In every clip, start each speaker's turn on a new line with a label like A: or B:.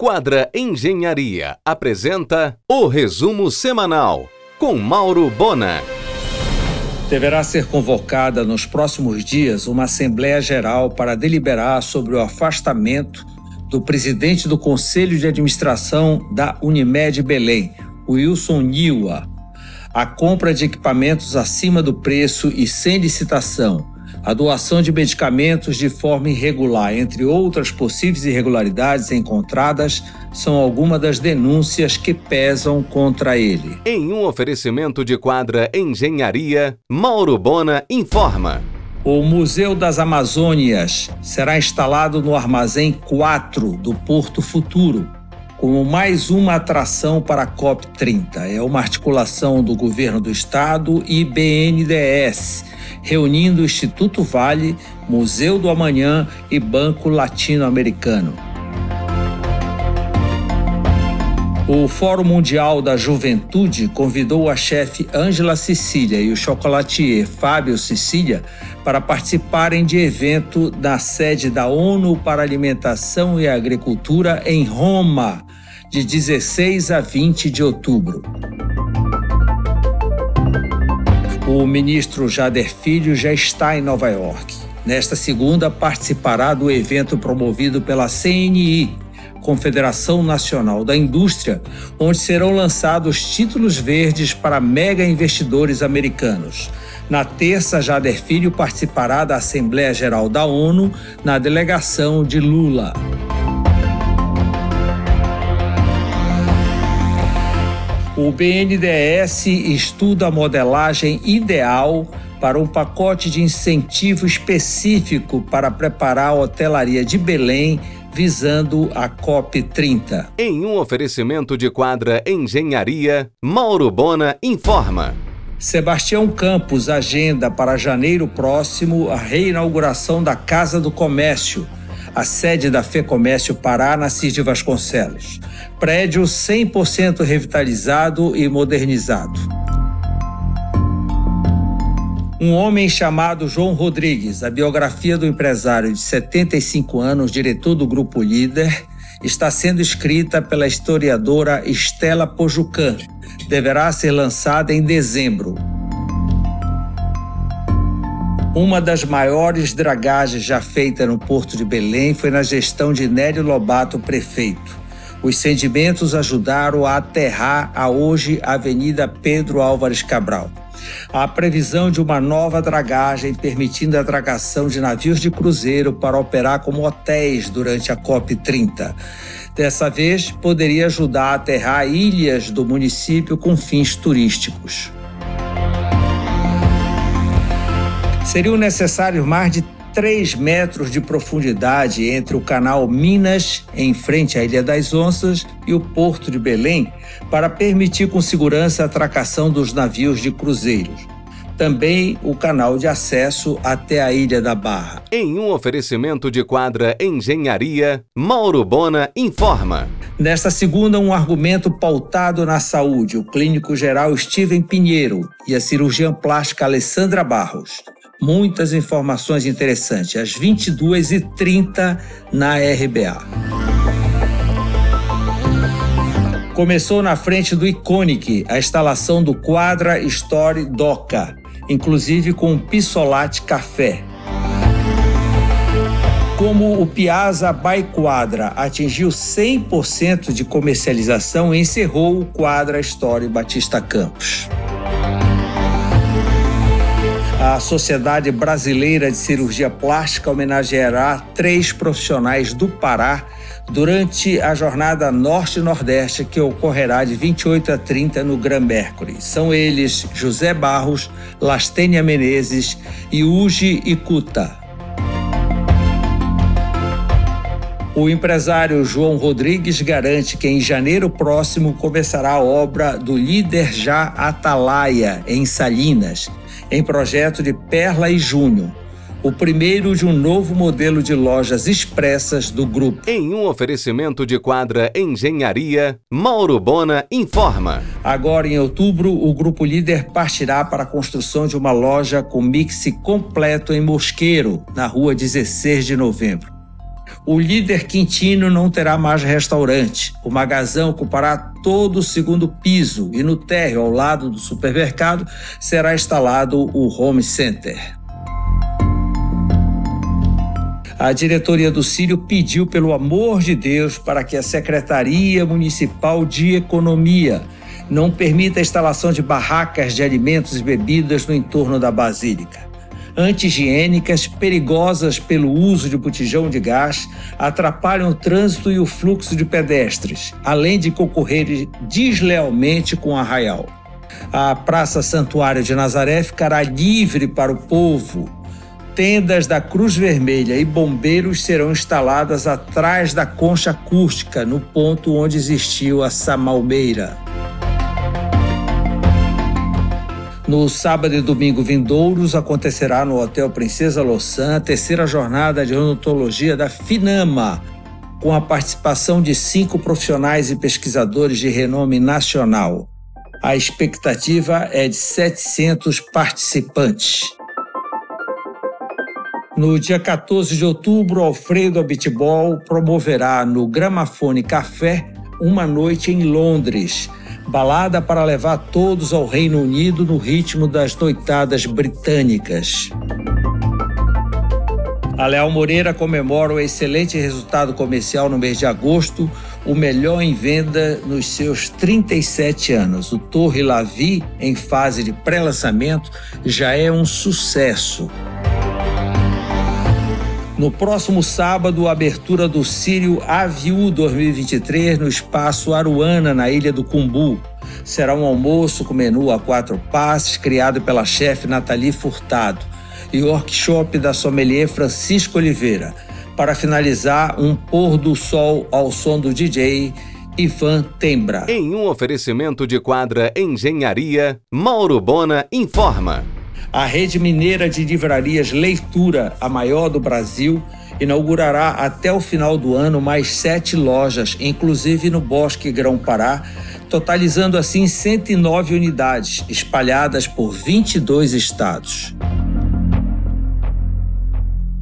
A: Quadra Engenharia apresenta o resumo semanal com Mauro Bona.
B: Deverá ser convocada nos próximos dias uma Assembleia Geral para deliberar sobre o afastamento do presidente do Conselho de Administração da Unimed Belém, Wilson Niwa, a compra de equipamentos acima do preço e sem licitação a doação de medicamentos de forma irregular, entre outras possíveis irregularidades encontradas, são algumas das denúncias que pesam contra ele.
A: Em um oferecimento de quadra Engenharia, Mauro Bona informa.
B: O Museu das Amazônias será instalado no Armazém 4 do Porto Futuro, como mais uma atração para a COP30. É uma articulação do governo do estado e BNDES reunindo o Instituto Vale, Museu do Amanhã e Banco Latino-Americano. O Fórum Mundial da Juventude convidou a chefe Ângela Sicília e o chocolatier Fábio Sicília para participarem de evento na sede da ONU para Alimentação e Agricultura em Roma, de 16 a 20 de outubro. O ministro Jader Filho já está em Nova York. Nesta segunda, participará do evento promovido pela CNI, Confederação Nacional da Indústria, onde serão lançados títulos verdes para mega investidores americanos. Na terça, Jader Filho participará da Assembleia Geral da ONU na delegação de Lula. O BNDES estuda a modelagem ideal para um pacote de incentivo específico para preparar a hotelaria de Belém visando a COP30.
A: Em um oferecimento de quadra Engenharia, Mauro Bona informa.
B: Sebastião Campos agenda para janeiro próximo a reinauguração da Casa do Comércio a sede da FEComércio Pará, Nassis de Vasconcelos. Prédio 100% revitalizado e modernizado. Um homem chamado João Rodrigues, a biografia do empresário de 75 anos, diretor do Grupo Líder, está sendo escrita pela historiadora Estela Pojucan. Deverá ser lançada em dezembro. Uma das maiores dragagens já feitas no Porto de Belém foi na gestão de Nélio Lobato, prefeito. Os sedimentos ajudaram a aterrar a hoje Avenida Pedro Álvares Cabral. Há previsão de uma nova dragagem permitindo a atracação de navios de cruzeiro para operar como hotéis durante a COP30. Dessa vez, poderia ajudar a aterrar ilhas do município com fins turísticos. Seriam necessários mais de 3 metros de profundidade entre o canal Minas, em frente à Ilha das Onças, e o porto de Belém, para permitir com segurança a atracação dos navios de cruzeiros também o canal de acesso até a Ilha da Barra.
A: Em um oferecimento de quadra Engenharia, Mauro Bona informa.
B: Nesta segunda, um argumento pautado na saúde, o clínico geral Steven Pinheiro e a cirurgiã plástica Alessandra Barros muitas informações interessantes, às 22h30 na RBA. Começou na frente do Iconic a instalação do Quadra Story Doca, inclusive com um Pissolate Café. Como o Piazza by Quadra atingiu 100% de comercialização, encerrou o Quadra Story Batista Campos. A Sociedade Brasileira de Cirurgia Plástica homenageará três profissionais do Pará durante a jornada Norte-Nordeste que ocorrerá de 28 a 30 no Gran Mercury. São eles José Barros, Lastênia Menezes e Uji Ikuta. O empresário João Rodrigues garante que em janeiro próximo começará a obra do Líder Já Atalaia, em Salinas, em projeto de Perla e Júnior, o primeiro de um novo modelo de lojas expressas do grupo.
A: Em um oferecimento de quadra Engenharia, Mauro Bona informa.
B: Agora, em outubro, o Grupo Líder partirá para a construção de uma loja com mix completo em Mosqueiro, na rua 16 de novembro. O líder Quintino não terá mais restaurante. O magazão ocupará todo o segundo piso e no térreo, ao lado do supermercado, será instalado o Home Center. A diretoria do Sírio pediu, pelo amor de Deus, para que a Secretaria Municipal de Economia não permita a instalação de barracas de alimentos e bebidas no entorno da Basílica anti-higiênicas, perigosas pelo uso de botijão de gás, atrapalham o trânsito e o fluxo de pedestres, além de concorrer deslealmente com o arraial. A Praça Santuário de Nazaré ficará livre para o povo. Tendas da Cruz Vermelha e bombeiros serão instaladas atrás da concha acústica, no ponto onde existiu a Samalmeira. No sábado e domingo vindouros acontecerá no Hotel Princesa Louçã a terceira jornada de odontologia da FINAMA, com a participação de cinco profissionais e pesquisadores de renome nacional. A expectativa é de 700 participantes. No dia 14 de outubro, Alfredo Abitbol promoverá no Gramafone Café uma noite em Londres balada para levar todos ao Reino Unido no ritmo das noitadas britânicas. A Leal Moreira comemora o excelente resultado comercial no mês de agosto, o melhor em venda nos seus 37 anos. O Torre Lavi, em fase de pré-lançamento, já é um sucesso. No próximo sábado, a abertura do Sírio Aviu 2023 no Espaço Aruana, na Ilha do Cumbu. Será um almoço com menu a quatro passes, criado pela chefe Nathalie Furtado, e workshop da sommelier Francisco Oliveira. Para finalizar, um pôr do sol ao som do DJ Ivan Tembra.
A: Em um oferecimento de quadra Engenharia, Mauro Bona informa.
B: A rede mineira de livrarias Leitura, a maior do Brasil, inaugurará até o final do ano mais sete lojas, inclusive no Bosque Grão-Pará, totalizando assim 109 unidades, espalhadas por 22 estados.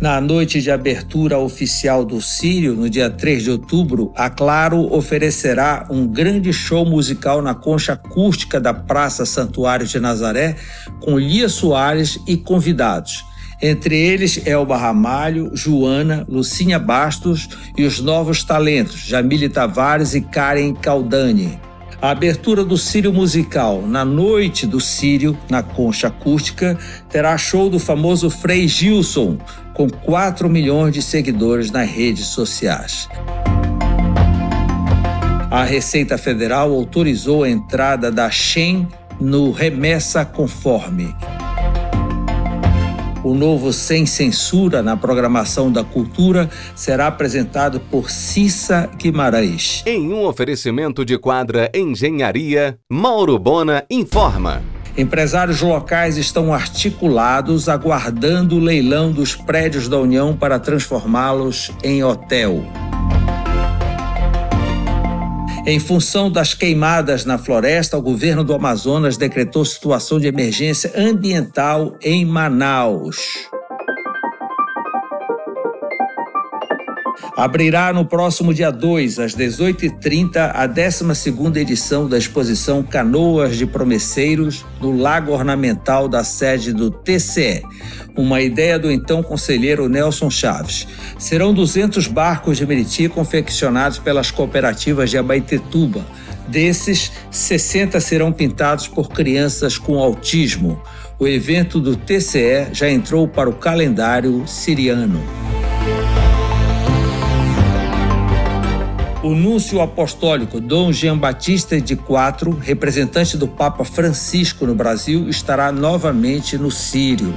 B: Na noite de abertura oficial do Sírio, no dia 3 de outubro, a Claro oferecerá um grande show musical na concha acústica da Praça Santuário de Nazaré, com Lia Soares e convidados. Entre eles, Elba Ramalho, Joana, Lucinha Bastos e os novos talentos, Jamile Tavares e Karen Caldani. A abertura do Sírio Musical na noite do Sírio, na concha acústica, terá show do famoso Frei Gilson, com 4 milhões de seguidores nas redes sociais. A Receita Federal autorizou a entrada da Shen no Remessa Conforme. O novo Sem Censura na programação da cultura será apresentado por Cissa Guimarães.
A: Em um oferecimento de quadra Engenharia, Mauro Bona informa.
B: Empresários locais estão articulados aguardando o leilão dos prédios da União para transformá-los em hotel. Em função das queimadas na floresta, o governo do Amazonas decretou situação de emergência ambiental em Manaus. Abrirá no próximo dia 2, às 18h30, a 12ª edição da exposição Canoas de Promesseiros no Lago Ornamental da sede do TCE, uma ideia do então conselheiro Nelson Chaves. Serão 200 barcos de Meriti confeccionados pelas cooperativas de Abaetetuba. Desses, 60 serão pintados por crianças com autismo. O evento do TCE já entrou para o calendário siriano. O núncio apostólico Dom Jean Batista de Quatro, representante do Papa Francisco no Brasil, estará novamente no Sírio.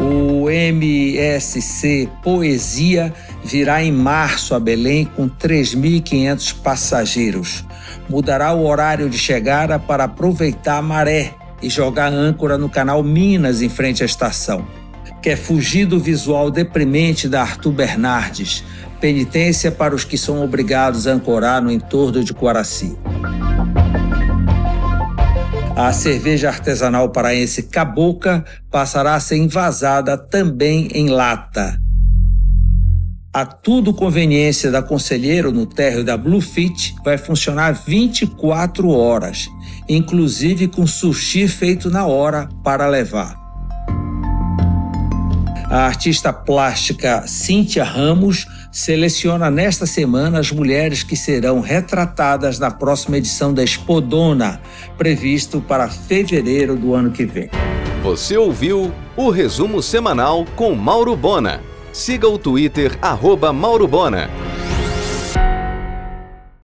B: O MSC Poesia virá em março a Belém com 3.500 passageiros. Mudará o horário de chegada para aproveitar a maré e jogar âncora no canal Minas em frente à estação quer fugir do visual deprimente da Arthur Bernardes, penitência para os que são obrigados a ancorar no entorno de Coaraci. A cerveja artesanal paraense Caboca passará a ser envasada também em lata. A tudo conveniência da conselheiro no térreo da Bluefit vai funcionar 24 horas, inclusive com sushi feito na hora para levar. A artista plástica Cíntia Ramos seleciona nesta semana as mulheres que serão retratadas na próxima edição da Expodona, previsto para fevereiro do ano que vem.
A: Você ouviu o resumo semanal com Mauro Bona. Siga o Twitter, arroba Mauro Bona.